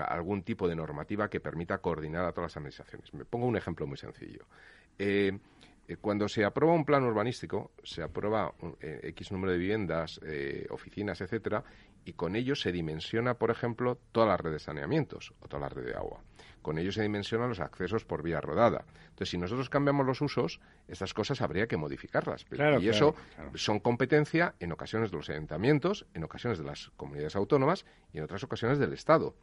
algún tipo de normativa que permita coordinar a todas las administraciones. Me pongo un ejemplo muy sencillo. Eh, eh, cuando se aprueba un plan urbanístico, se aprueba eh, X número de viviendas, eh, oficinas, etcétera, y con ello se dimensiona, por ejemplo, toda la red de saneamientos o toda la red de agua. Con ello se dimensionan los accesos por vía rodada. Entonces, si nosotros cambiamos los usos, estas cosas habría que modificarlas. y eso son competencia en ocasiones de los ayuntamientos, en ocasiones de las comunidades autónomas y en otras ocasiones del Estado.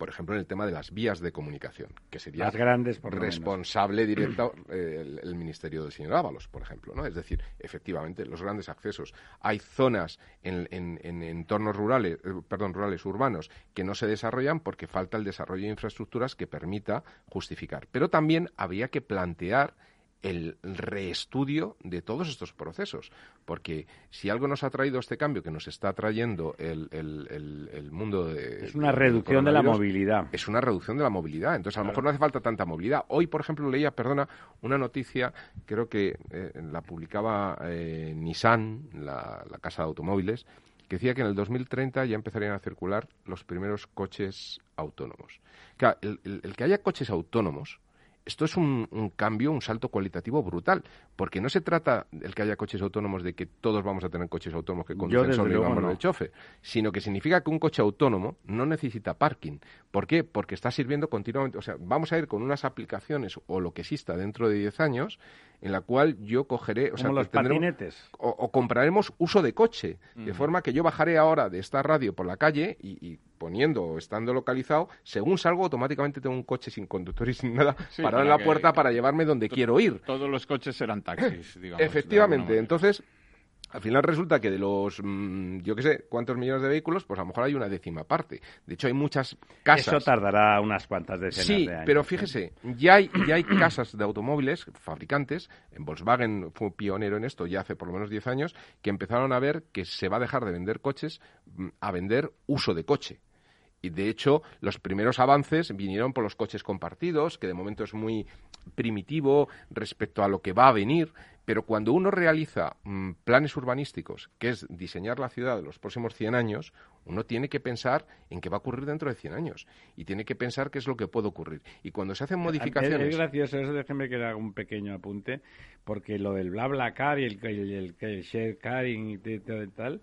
Por ejemplo, en el tema de las vías de comunicación, que sería Las grandes, por responsable directo eh, el, Ministerio del señor Ábalos, por ejemplo. ¿no? Es decir, efectivamente, los grandes accesos. Hay zonas en, en entornos rurales, eh, perdón, rurales urbanos que no se desarrollan porque falta el desarrollo de infraestructuras que permita justificar. Pero también habría que plantear el reestudio de todos estos procesos. Porque si algo nos ha traído este cambio que nos está trayendo el, el, mundo de... Es una reducción de la movilidad. Es una reducción de la movilidad. Entonces, a lo mejor no hace falta tanta movilidad. Hoy, por ejemplo, leía, perdona, una noticia, creo que eh, la publicaba eh, Nissan, la, casa de automóviles, que decía que en el 2030 ya empezarían a circular los primeros coches autónomos. Claro, el que haya coches autónomos esto es un, cambio, un salto cualitativo brutal, porque no se trata el que haya coches autónomos de que todos vamos a tener coches autónomos que conducen solo y vamos no. el chofer, sino que significa que un coche autónomo no necesita parking. ¿Por qué? Porque está sirviendo continuamente, o sea, vamos a ir con unas aplicaciones o lo que exista dentro de 10 años en la cual yo cogeré, o sea, los patinetes. O, compraremos uso de coche, de forma que yo bajaré ahora de esta radio por la calle y, poniendo o estando localizado, según salgo automáticamente tengo un coche sin conductor y sin nada parado en la puerta para llevarme donde quiero ir. Todos los coches serán taxis, digamos. Efectivamente, entonces al final resulta que de los, mm, yo qué sé, cuántos millones de vehículos, pues a lo mejor hay una décima parte. De hecho, hay muchas casas. Eso tardará unas cuantas decenas sí, de años. pero fíjese, ya hay, ya hay casas de automóviles, fabricantes, en Volkswagen fue pionero en esto ya hace por lo menos 10 años, que empezaron a ver que se va a dejar de vender coches mm, a vender uso de coche. Y de hecho, los primeros avances vinieron por los coches compartidos, que de momento es muy primitivo respecto a lo que va a venir, pero cuando uno realiza mm, planes urbanísticos, que es diseñar la ciudad de los próximos 100 años, uno tiene que pensar en qué va a ocurrir dentro de 100 años y tiene que pensar qué es lo que puede ocurrir. Y cuando se hacen modificaciones... Es, gracioso eso, déjeme que haga un pequeño apunte, porque lo del bla bla car y el, el, el, share caring y tal...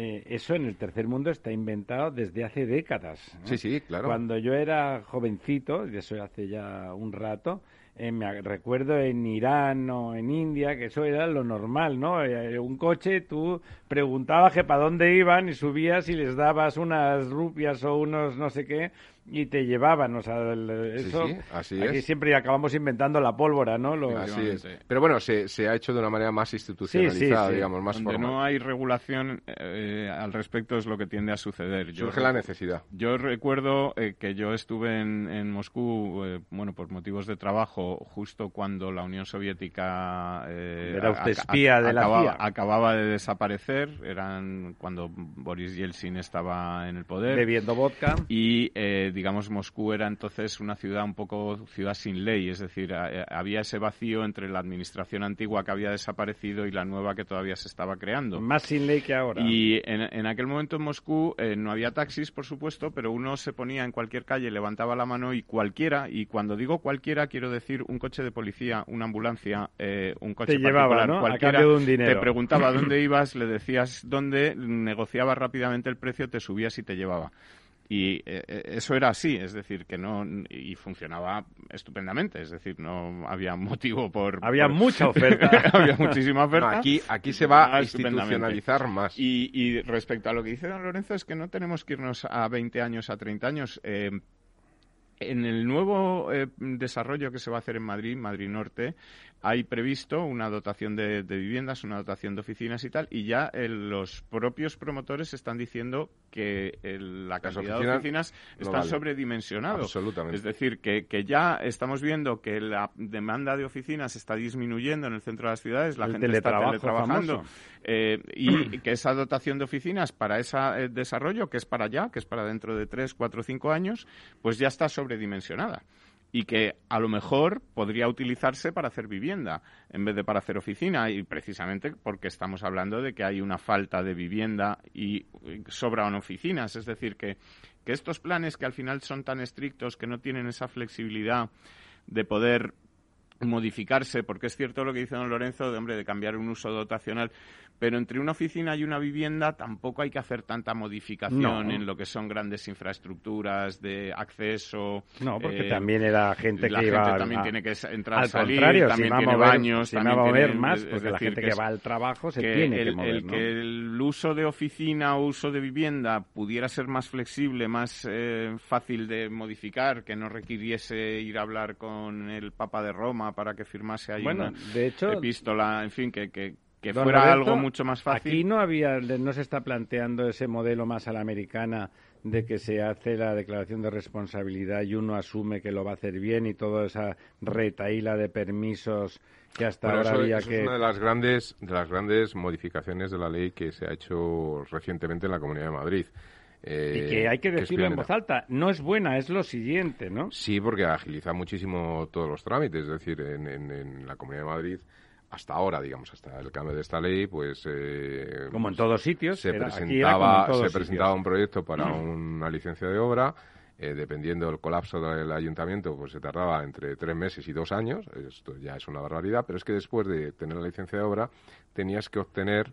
Eh, eso en el tercer mundo está inventado desde hace décadas. Sí, sí, claro. Cuando yo era jovencito, y eso hace ya un rato, eh, me recuerdo en Irán o en India que eso era lo normal, ¿no? Eh, un coche, tú preguntabas que para dónde iban y subías y les dabas unas rupias o unos no sé qué y te llevaban, o sea, eso, sí, así aquí es. siempre acabamos inventando la pólvora, ¿no? así es. Pero bueno, se, se, ha hecho de una manera más institucionalizada, digamos, más Donde no hay regulación eh, al respecto es lo que tiende a suceder. Surge la necesidad. Yo recuerdo eh, que yo estuve en, en Moscú, eh, bueno, por motivos de trabajo, justo cuando la Unión Soviética Era usted espía de acababa, la CIA. acababa de desaparecer, eran cuando Boris Yeltsin estaba en el poder. Bebiendo vodka. Y digamos, Moscú era entonces una ciudad un poco ciudad sin ley, es decir, eh, había ese vacío entre la administración antigua que había desaparecido y la nueva que todavía se estaba creando. Más sin ley que ahora. Y en, aquel momento en Moscú eh, no había taxis, por supuesto, pero uno se ponía en cualquier calle, levantaba la mano y cualquiera, y cuando digo cualquiera quiero decir un coche de policía, una ambulancia, eh, un coche te llevaba, ¿no? cualquiera, A de un dinero. te preguntaba dónde ibas, le decías dónde, negociaba rápidamente el precio, te subías y te llevaba. Y eh, eh, eso era así, es decir, que no. Y funcionaba estupendamente, es decir, no había motivo por. Había mucha oferta. había muchísima oferta. aquí, aquí se va a institucionalizar más. Y, y, respecto a lo que dice don Lorenzo, es que no tenemos que irnos a 20 años, a 30 años. Eh, en el nuevo desarrollo que se va a hacer en Madrid, Madrid Norte, hay previsto una dotación de, viviendas, una dotación de oficinas y tal, y ya los propios promotores están diciendo que la cantidad de oficinas está sobredimensionado. Absolutamente. Es decir, que, ya estamos viendo que la demanda de oficinas está disminuyendo en el centro de las ciudades, la gente está teletrabajando, eh, y que esa dotación de oficinas para ese eh, desarrollo, que es para allá, que es para dentro de tres, cuatro, cinco años, pues ya está sobredimensionada y que a lo mejor podría utilizarse para hacer vivienda en vez de para hacer oficina. Y precisamente porque estamos hablando de que hay una falta de vivienda y sobran oficinas, es decir, que, que estos planes que al final son tan estrictos, que no tienen esa flexibilidad de poder modificarse, porque es cierto lo que dice don Lorenzo, de hombre, de cambiar un uso dotacional, pero entre una oficina y una vivienda tampoco hay que hacer tanta modificación en lo que son grandes infraestructuras de acceso. No, porque eh, también era gente que iba también tiene que entrar al salir, contrario, también si tiene baños, también va a mover más, porque la gente que, va al trabajo se tiene que mover, el que el uso de oficina o uso de vivienda pudiera ser más flexible, más eh, fácil de modificar, que no requiriese ir a hablar con el Papa de Roma para que firmase ahí bueno, una de hecho, epístola, en fin, que, que, que fuera algo mucho más fácil. Aquí no había, no se está planteando ese modelo más a la americana de que se hace la declaración de responsabilidad y uno asume que lo va a hacer bien y toda esa retaíla de permisos que hasta ahora había eso que... es una de las grandes de las grandes modificaciones de la ley que se ha hecho recientemente en la Comunidad de Madrid. Eh, y que hay que decirlo en voz alta, no es buena, es lo siguiente, ¿no? Sí, porque agiliza muchísimo todos los trámites, es decir, en, en la Comunidad de Madrid hasta ahora, digamos, hasta el cambio de esta ley, pues... Eh, Como en todos sitios. Se presentaba, se presentaba un proyecto para una licencia de obra, eh, dependiendo del colapso del ayuntamiento, pues se tardaba entre tres meses y dos años, esto ya es una barbaridad, pero es que después de tener la licencia de obra tenías que obtener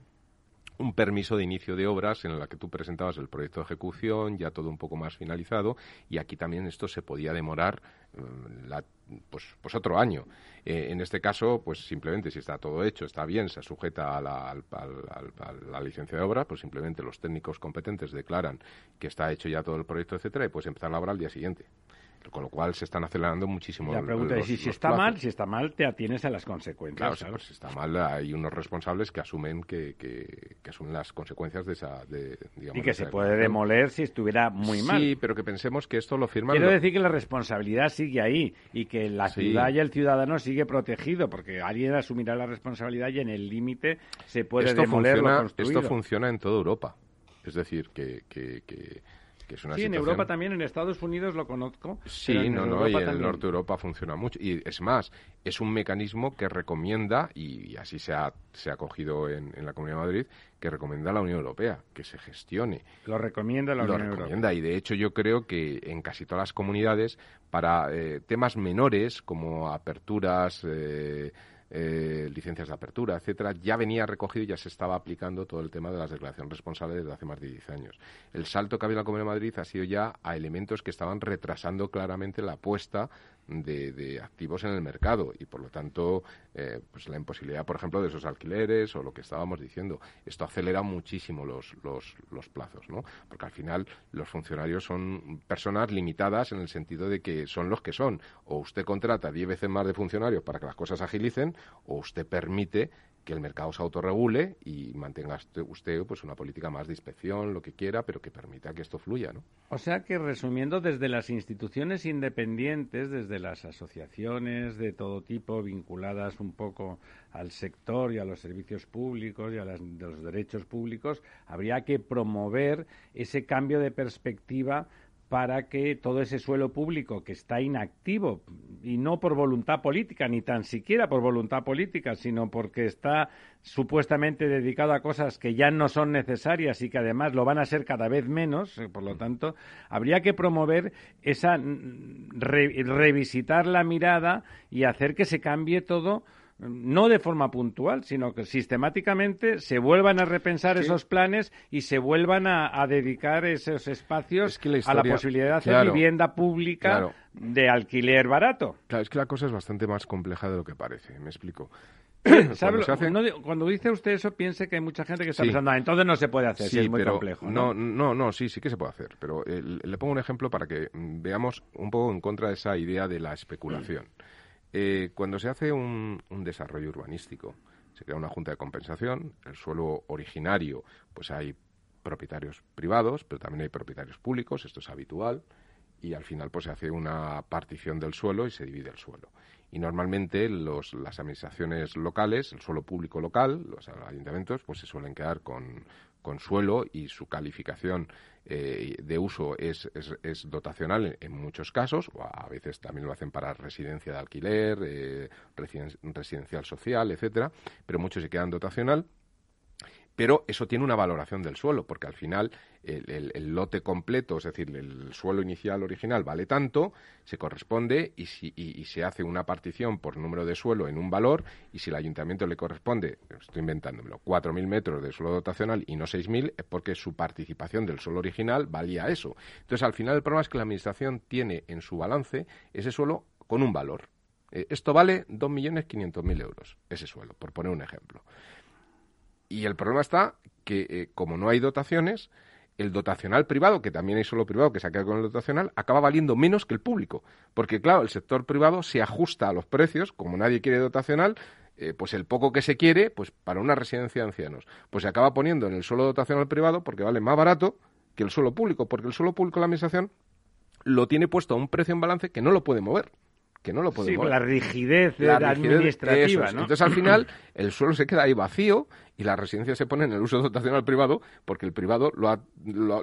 un permiso de inicio de obras en el que tú presentabas el proyecto de ejecución, ya todo un poco más finalizado, y aquí también esto se podía demorar mm, pues, pues, otro año. Eh, en este caso, pues simplemente si está todo hecho, está bien, se sujeta a la, a la, licencia de obra, pues simplemente los técnicos competentes declaran que está hecho ya todo el proyecto, etcétera, y puedes empezar la obra al día siguiente con lo cual se están acelerando muchísimo. La pregunta es si, está mal, si está mal, te atienes a las consecuencias. Claro, si está mal, hay unos responsables que asumen que, que, asumen las consecuencias de esa, de, digamos, y que se puede demoler si estuviera muy mal. Sí, pero que pensemos que esto lo firma. Quiero decir que la responsabilidad sigue ahí y que la ciudad y el ciudadano sigue protegido porque alguien asumirá la responsabilidad y en el límite se puede demoler lo construido. Esto funciona en toda Europa. Es decir, que, que, que sí, en Europa también, en Estados Unidos lo conozco. Sí, no, no, y en el norte de Europa funciona mucho. Y es más, es un mecanismo que recomienda, y, así se ha, se ha cogido en, la Comunidad de Madrid, que recomienda a la Unión Europea, que se gestione. Lo recomienda la Unión Europea. Lo recomienda, y de hecho yo creo que en casi todas las comunidades, para eh, temas menores como aperturas... Eh, eh, licencias de apertura, etcétera, ya venía recogido y ya se estaba aplicando todo el tema de las declaraciones responsables desde hace más de 10 años. El salto que ha habido en la Comunidad de Madrid ha sido ya a elementos que estaban retrasando claramente la apuesta de, activos en el mercado y por lo tanto eh, pues la imposibilidad por ejemplo de esos alquileres o lo que estábamos diciendo esto acelera muchísimo los, los, los plazos ¿no? porque al final los funcionarios son personas limitadas en el sentido de que son los que son o usted contrata 10 veces más de funcionarios para que las cosas agilicen o usted permite que el mercado se autorregule y mantenga usted pues una política más de inspección, lo que quiera, pero que permita que esto fluya, ¿no? O sea que resumiendo desde las instituciones independientes, desde las asociaciones de todo tipo vinculadas un poco al sector y a los servicios públicos y a los derechos públicos, habría que promover ese cambio de perspectiva para que todo ese suelo público que está inactivo, y no por voluntad política, ni tan siquiera por voluntad política, sino porque está supuestamente dedicado a cosas que ya no son necesarias y que además lo van a ser cada vez menos, eh, por lo tanto, habría que promover esa, mm, revisitar la mirada y hacer que se cambie todo no de forma puntual, sino que sistemáticamente se vuelvan a repensar esos planes y se vuelvan a, dedicar esos espacios a la posibilidad de hacer vivienda pública de alquiler barato. Claro, es que la cosa es bastante más compleja de lo que parece, me explico. cuando, dice usted eso, piense que hay mucha gente que está pensando, ah, entonces no se puede hacer, sí, es muy complejo. ¿no? ¿no? no, sí, sí que se puede hacer. Pero eh, le pongo un ejemplo para que mm, veamos un poco en contra de esa idea de la especulación. Eh, cuando se hace un, desarrollo urbanístico, se crea una junta de compensación, el suelo originario, pues hay propietarios privados, pero también hay propietarios públicos, esto es habitual, y al final pues se hace una partición del suelo y se divide el suelo. Y normalmente los, las administraciones locales, el suelo público local, los ayuntamientos, pues se suelen quedar con, con suelo y su calificación eh, de uso es, es, dotacional en, muchos casos, o a veces también lo hacen para residencia de alquiler, eh, residencial social, etcétera, pero muchos se quedan dotacional pero eso tiene una valoración del suelo, porque al final el, lote completo, es decir, el suelo inicial original vale tanto, se corresponde y, si, y, se hace una partición por número de suelo en un valor y si el ayuntamiento le corresponde, estoy inventándomelo, 4.000 metros de suelo dotacional y no 6.000, es porque su participación del suelo original valía eso. Entonces, al final el problema es que la Administración tiene en su balance ese suelo con un valor. Eh, esto vale 2.500.000 euros, ese suelo, por poner un ejemplo. Y el problema está que, eh, como no hay dotaciones, el dotacional privado, que también hay solo privado que se ha quedado con el dotacional, acaba valiendo menos que el público. Porque, claro, el sector privado se ajusta a los precios, como nadie quiere dotacional, eh, pues el poco que se quiere, pues para una residencia de ancianos, pues se acaba poniendo en el suelo dotacional privado porque vale más barato que el suelo público, porque el suelo público la administración lo tiene puesto a un precio en balance que no lo puede mover que no lo podemos. Sí, la rigidez, la administrativa, ¿no? Entonces, al final, el suelo se queda ahí vacío y la residencia se pone en el uso dotacional privado porque el privado lo,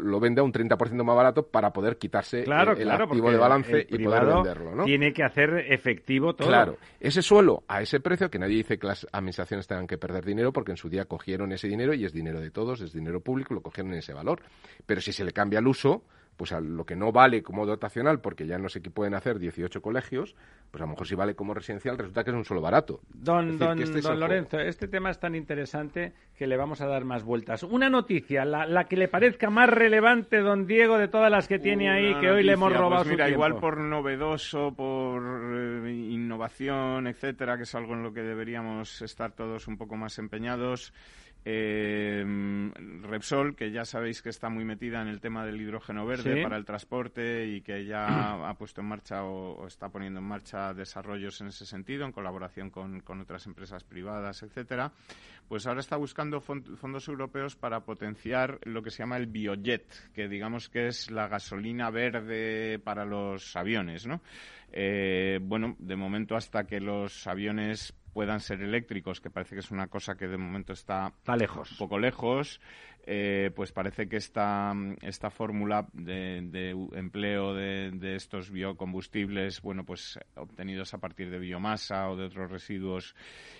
lo, vende a un 30% más barato para poder quitarse el, activo de balance y poder venderlo, ¿no? Tiene que hacer efectivo todo. Claro. Ese suelo a ese precio, que nadie dice que las administraciones tengan que perder dinero porque en su día cogieron ese dinero y es dinero de todos, es dinero público, lo cogieron en ese valor. Pero si se le cambia el uso pues a lo que no vale como dotacional, porque ya no sé qué pueden hacer 18 colegios, pues a lo mejor si vale como residencial resulta que es un solo barato. Don, don, este don Lorenzo, este tema es tan interesante que le vamos a dar más vueltas. Una noticia, la, que le parezca más relevante, don Diego, de todas las que tiene ahí, que hoy le hemos robado pues mira, igual por novedoso, por eh, innovación, etcétera, que es algo en lo que deberíamos estar todos un poco más empeñados. Eh, Repsol, que ya sabéis que está muy metida en el tema del hidrógeno verde para el transporte y que ya ha puesto en marcha o, está poniendo en marcha desarrollos en ese sentido, en colaboración con, otras empresas privadas, etcétera, pues ahora está buscando fondos europeos para potenciar lo que se llama el biojet, que digamos que es la gasolina verde para los aviones, ¿no? Eh, bueno, de momento hasta que los aviones puedan ser eléctricos, que parece que es una cosa que de momento está, lejos. un poco lejos, eh, pues parece que esta, esta fórmula de, empleo de, estos biocombustibles, bueno, pues obtenidos a partir de biomasa o de otros residuos,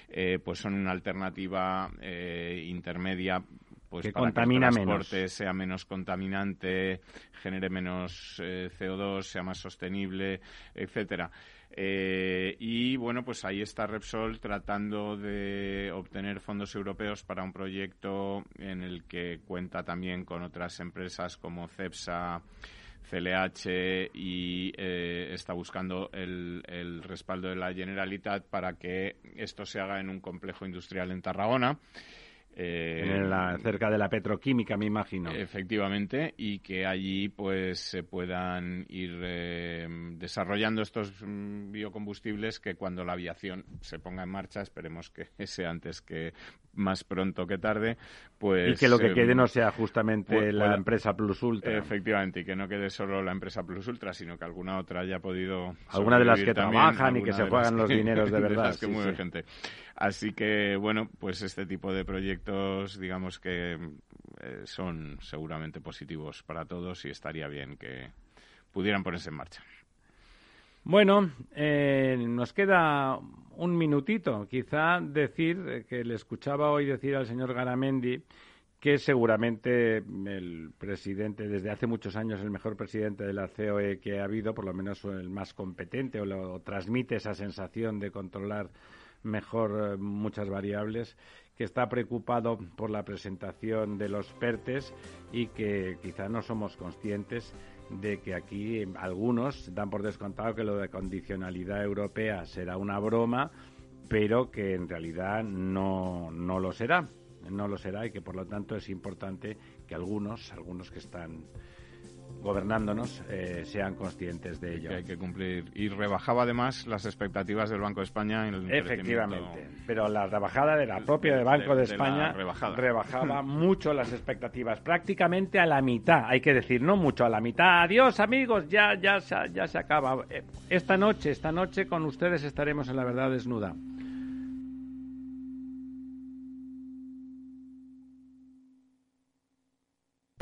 eh, pues son una alternativa eh, intermedia pues que para que el transporte sea menos contaminante, genere menos CO2, sea más sostenible, etcétera. Eh, y bueno, pues ahí está Repsol tratando de obtener fondos europeos para un proyecto en el que cuenta también con otras empresas como CEPSA, CLH y eh, está buscando el, el, respaldo de la Generalitat para que esto se haga en un complejo industrial en Tarragona. Eh, cerca de la petroquímica, me imagino. Efectivamente, y que allí pues se puedan ir eh, desarrollando estos mm, biocombustibles que cuando la aviación se ponga en marcha, esperemos que sea antes que más pronto que tarde, pues... Y que lo que quede no sea justamente la empresa Plus Ultra. Efectivamente, y que no quede solo la empresa Plus Ultra, sino que alguna otra haya podido... Alguna de las que trabajan y que se juegan los dineros de verdad. que mueve gente. Así que, bueno, pues este tipo de proyectos, digamos que eh, son seguramente positivos para todos y estaría bien que pudieran ponerse en marcha. Bueno, eh, nos queda un minutito. Quizá decir eh, que le escuchaba hoy decir al señor Garamendi que seguramente el presidente, desde hace muchos años, el mejor presidente de la COE que ha habido, por lo menos el más competente, o, lo, transmite esa sensación de controlar mejor eh, muchas variables, que está preocupado por la presentación de los PERTES y que quizá no somos conscientes de que aquí algunos dan por descontado que lo de condicionalidad europea será una broma, pero que en realidad no, no lo será, no lo será y que por lo tanto es importante que algunos, algunos que están gobernándonos eh, sean conscientes de ello. Que hay que cumplir. Y rebajaba además las expectativas del Banco de España en el Efectivamente, pero la rebajada de la propia del Banco de, España rebajaba mucho las expectativas, prácticamente a la mitad, hay que decir, no mucho, a la mitad. Adiós amigos, ya, ya, ya se acaba. Eh, esta noche, esta noche con ustedes estaremos en la verdad desnuda.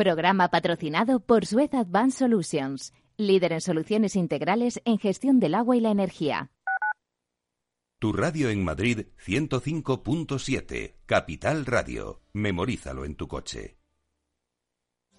Programa patrocinado por Suez Advanced Solutions, líder en soluciones integrales en gestión del agua y la energía. Tu radio en Madrid 105.7, Capital Radio. Memorízalo en tu coche.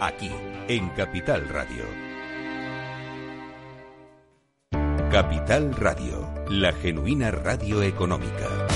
Aquí en Capital Radio. Capital Radio, la genuina radio económica.